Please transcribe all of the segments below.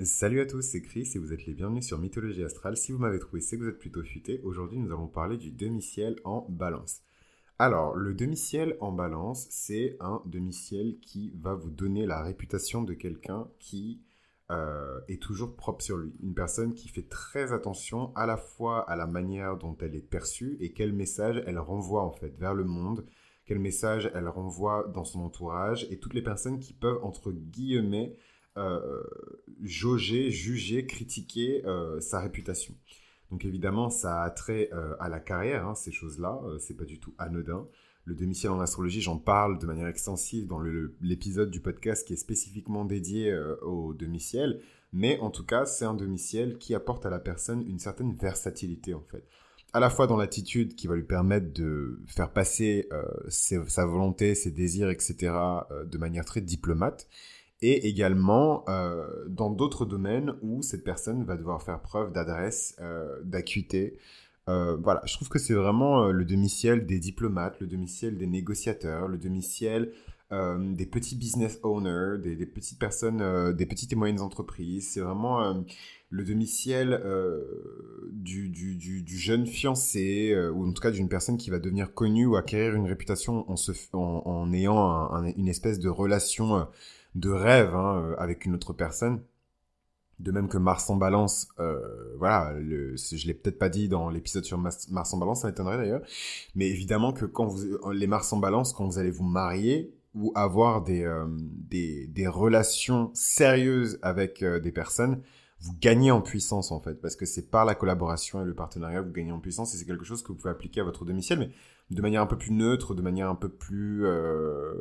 Salut à tous, c'est Chris et vous êtes les bienvenus sur Mythologie Astrale. Si vous m'avez trouvé, c'est que vous êtes plutôt futé. Aujourd'hui, nous allons parler du demi-ciel en balance. Alors, le demi-ciel en balance, c'est un demi-ciel qui va vous donner la réputation de quelqu'un qui euh, est toujours propre sur lui. Une personne qui fait très attention à la fois à la manière dont elle est perçue et quel message elle renvoie en fait vers le monde, quel message elle renvoie dans son entourage et toutes les personnes qui peuvent, entre guillemets, jauger, juger, critiquer euh, sa réputation. Donc évidemment, ça a trait euh, à la carrière, hein, ces choses-là, c'est pas du tout anodin. Le demi-ciel en astrologie, j'en parle de manière extensive dans l'épisode du podcast qui est spécifiquement dédié au demi-ciel. Mais en tout cas, c'est un demi-ciel qui apporte à la personne une certaine versatilité en fait. À la fois dans l'attitude qui va lui permettre de faire passer sa volonté, ses désirs, etc. de manière très diplomate et également euh, dans d'autres domaines où cette personne va devoir faire preuve d'adresse, euh, d'acuité. Euh, voilà, je trouve que c'est vraiment le demi-ciel des diplomates, le demi-ciel des négociateurs, le demi-ciel des petits business owners, des, petites personnes, des petites et moyennes entreprises. C'est vraiment le demi-ciel du, jeune fiancé, ou en tout cas d'une personne qui va devenir connue ou acquérir une réputation en, se, en, ayant une espèce de relation de rêve hein, euh, avec une autre personne. De même que Mars en balance, euh, voilà, le, je l'ai peut-être pas dit dans l'épisode sur Mars, en balance, ça m'étonnerait d'ailleurs. Mais évidemment que quand vous, les Mars en balance, quand vous allez vous marier ou avoir des, euh, des, des, relations sérieuses avec des personnes, vous gagnez en puissance en fait, parce que c'est par la collaboration et le partenariat que vous gagnez en puissance et c'est quelque chose que vous pouvez appliquer à votre domicile. Mais de manière un peu plus neutre, de manière un peu plus euh,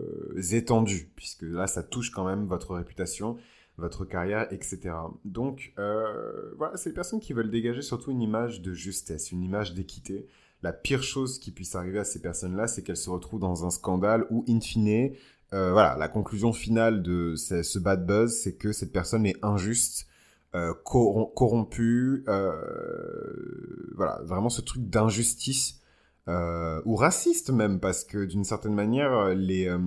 étendue, puisque là, ça touche quand même votre réputation, votre carrière, etc. Donc, euh, voilà, c'est les personnes qui veulent dégager surtout une image de justesse, une image d'équité. La pire chose qui puisse arriver à ces personnes-là, c'est qu'elles se retrouvent dans un scandale où, in fine, euh, voilà, la conclusion finale de ce, ce bad buzz, c'est que cette personne est injuste, corrompue, voilà, vraiment ce truc d'injustice euh, ou raciste même parce que d'une certaine manière les euh,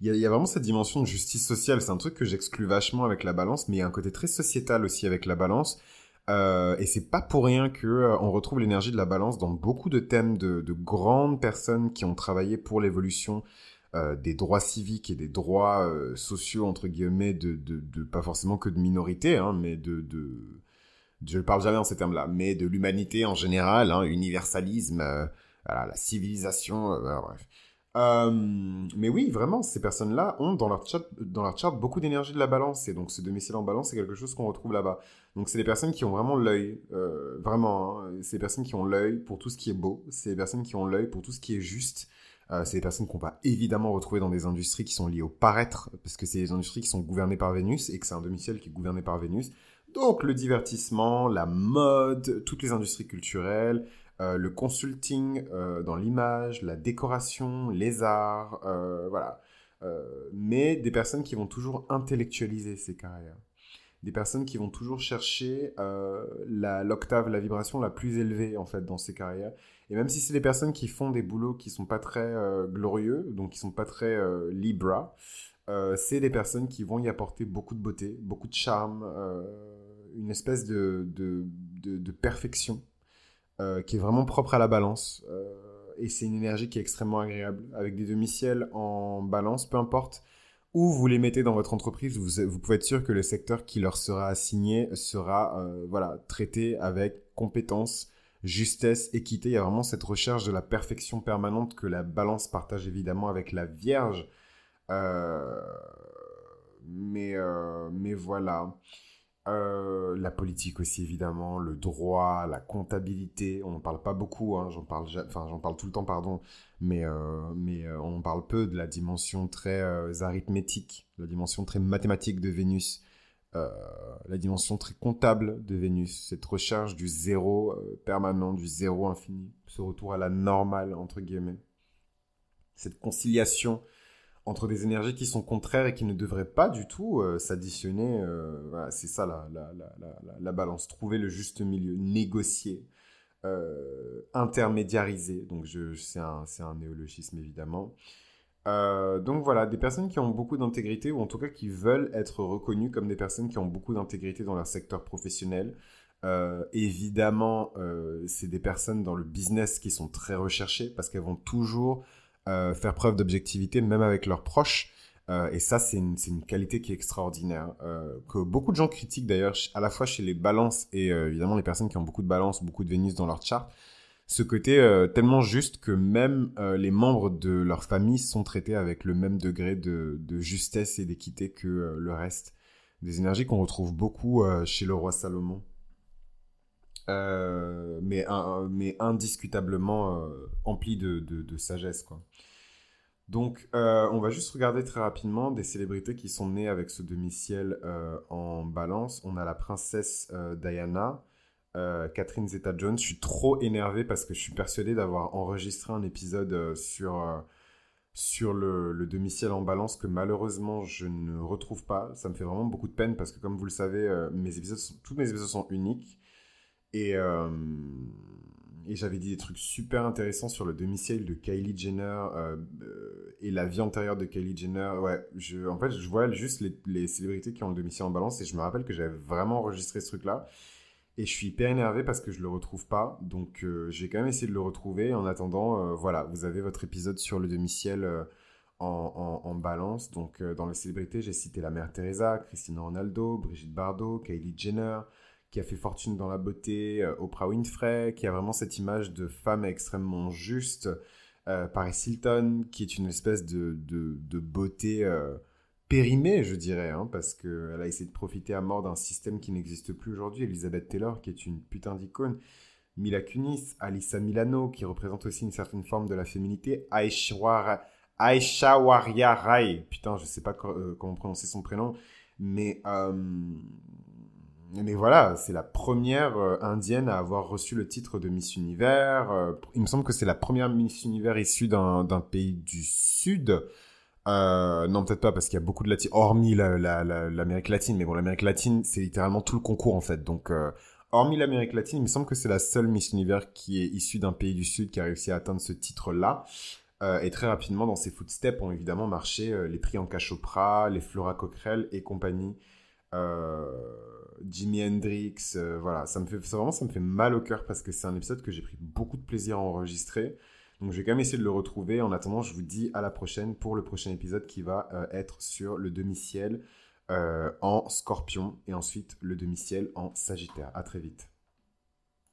il y, a, vraiment cette dimension de justice sociale. C'est un truc que j'exclus vachement avec la balance mais il y a un côté très sociétal aussi avec la balance. Euh, et c'est pas pour rien que euh, on retrouve l'énergie de la balance dans beaucoup de thèmes de, de grandes personnes qui ont travaillé pour l'évolution des droits civiques et des droits sociaux entre guillemets de, de, pas forcément que de minorités hein, mais de, de je ne parle jamais en ces termes-là, mais de l'humanité en général, hein, universalisme, voilà, la civilisation, euh, bref. Euh, mais oui, vraiment, ces personnes-là ont dans leur, chart, dans leur beaucoup d'énergie de la balance. Et donc, ce domicile en balance, c'est quelque chose qu'on retrouve là-bas. Donc, c'est des personnes qui ont vraiment l'œil, euh, vraiment. Hein, c'est des personnes qui ont l'œil pour tout ce qui est beau. C'est des personnes qui ont l'œil pour tout ce qui est juste. c'est des personnes qu'on va évidemment retrouver dans des industries qui sont liées au paraître, parce que c'est des industries qui sont gouvernées par Vénus et que c'est un domicile qui est gouverné par Vénus. Donc, le divertissement, la mode, toutes les industries culturelles, euh, le consulting euh, dans l'image, la décoration, les arts, euh, voilà. mais des personnes qui vont toujours intellectualiser ces carrières. Des personnes qui vont toujours chercher l'octave, la, vibration la plus élevée en fait dans ces carrières. Et même si c'est des personnes qui font des boulots qui sont pas très glorieux, donc qui sont pas très libra, c'est des personnes qui vont y apporter beaucoup de beauté, beaucoup de charme, une espèce de, de, de perfection euh, qui est vraiment propre à la balance. Euh, et c'est une énergie qui est extrêmement agréable. Avec des demi-ciels en balance, peu importe où vous les mettez dans votre entreprise, vous, pouvez être sûr que le secteur qui leur sera assigné sera euh, voilà, traité avec compétence, justesse, équité. Il y a vraiment cette recherche de la perfection permanente que la balance partage évidemment avec la Vierge. mais, mais voilà. Euh, la politique aussi évidemment, le droit, la comptabilité, on n'en parle pas beaucoup, hein, j'en parle, enfin j'en parle tout le temps pardon, mais euh, mais euh, on parle peu de la dimension très arithmétique, la dimension très mathématique de Vénus, la dimension très comptable de Vénus, cette recherche du zéro permanent, du zéro infini, ce retour à la normale entre guillemets, cette conciliation entre des énergies qui sont contraires et qui ne devraient pas du tout euh, s'additionner. Euh, c'est ça la, la, la, la, balance. Trouver le juste milieu, négocier, euh, intermédiariser. Donc c'est un, néologisme évidemment. Donc voilà, des personnes qui ont beaucoup d'intégrité ou en tout cas qui veulent être reconnues comme des personnes qui ont beaucoup d'intégrité dans leur secteur professionnel. Évidemment, c'est des personnes dans le business qui sont très recherchées parce qu'elles vont toujours faire preuve d'objectivité même avec leurs proches. et ça, c'est une, une, qualité qui est extraordinaire, que beaucoup de gens critiquent d'ailleurs, à la fois chez les balances et évidemment les personnes qui ont beaucoup de balance, beaucoup de Vénus dans leur chart ce côté euh, tellement juste que même euh, les membres de leur famille sont traités avec le même degré de, justesse et d'équité que euh, le reste. Des énergies qu'on retrouve beaucoup chez le roi Salomon. Mais, mais indiscutablement empli de, de, sagesse. Quoi. Donc, on va juste regarder très rapidement des célébrités qui sont nées avec ce demi-ciel en balance. On a la princesse Diana, euh, Catherine Zeta-Jones. Je suis trop énervé parce que je suis persuadé d'avoir enregistré un épisode euh, sur, euh, sur le, le demi-ciel en balance que malheureusement je ne retrouve pas. Ça me fait vraiment beaucoup de peine parce que comme vous le savez, mes épisodes tous mes épisodes sont uniques. Et, et j'avais dit des trucs super intéressants sur le demi-ciel de Kylie Jenner et la vie antérieure de Kylie Jenner. Ouais, en fait, je vois juste les, célébrités qui ont le demi-ciel en balance et je me rappelle que j'avais vraiment enregistré ce truc-là. Et je suis hyper énervé parce que je le retrouve pas. Donc euh, j'ai quand même essayé de le retrouver. En attendant, euh, voilà, vous avez votre épisode sur le demi-ciel euh, en, en, balance. Donc dans les célébrités, j'ai cité la mère Teresa, Christina Ronaldo, Brigitte Bardot, Kylie Jenner, qui a fait fortune dans la beauté, Oprah Winfrey, qui a vraiment cette image de femme extrêmement juste. Paris Hilton, qui est une espèce de, de, beauté périmée, je dirais, hein, parce qu'elle a essayé de profiter à mort d'un système qui n'existe plus aujourd'hui. Elizabeth Taylor, qui est une putain d'icône. Mila Kunis, Alissa Milano, qui représente aussi une certaine forme de la féminité. Aishwarya, Rai, putain, je sais pas euh, comment prononcer son prénom, mais, euh, mais voilà, c'est la première euh, indienne à avoir reçu le titre de Miss Univers. il me semble que c'est la première Miss Univers issue d'un pays du Sud. Euh, non, peut-être pas, parce qu'il y a beaucoup de latines, hormis l'Amérique latine, mais bon, l'Amérique latine, c'est littéralement tout le concours, en fait. Donc, euh, hormis l'Amérique latine, il me semble que c'est la seule Miss Univers qui est issue d'un pays du Sud qui a réussi à atteindre ce titre-là. Euh, et très rapidement, dans ses footsteps, ont évidemment marché les prix en Chopra, les Flora Coquerel et compagnie. Jimi Hendrix, voilà, ça me fait, vraiment, mal au cœur parce que c'est un épisode que j'ai pris beaucoup de plaisir à enregistrer. Donc je vais quand même essayer de le retrouver. En attendant, je vous dis à la prochaine pour le prochain épisode qui va euh, être sur le demi-ciel euh, en scorpion et ensuite le demi-ciel en sagittaire. À très vite.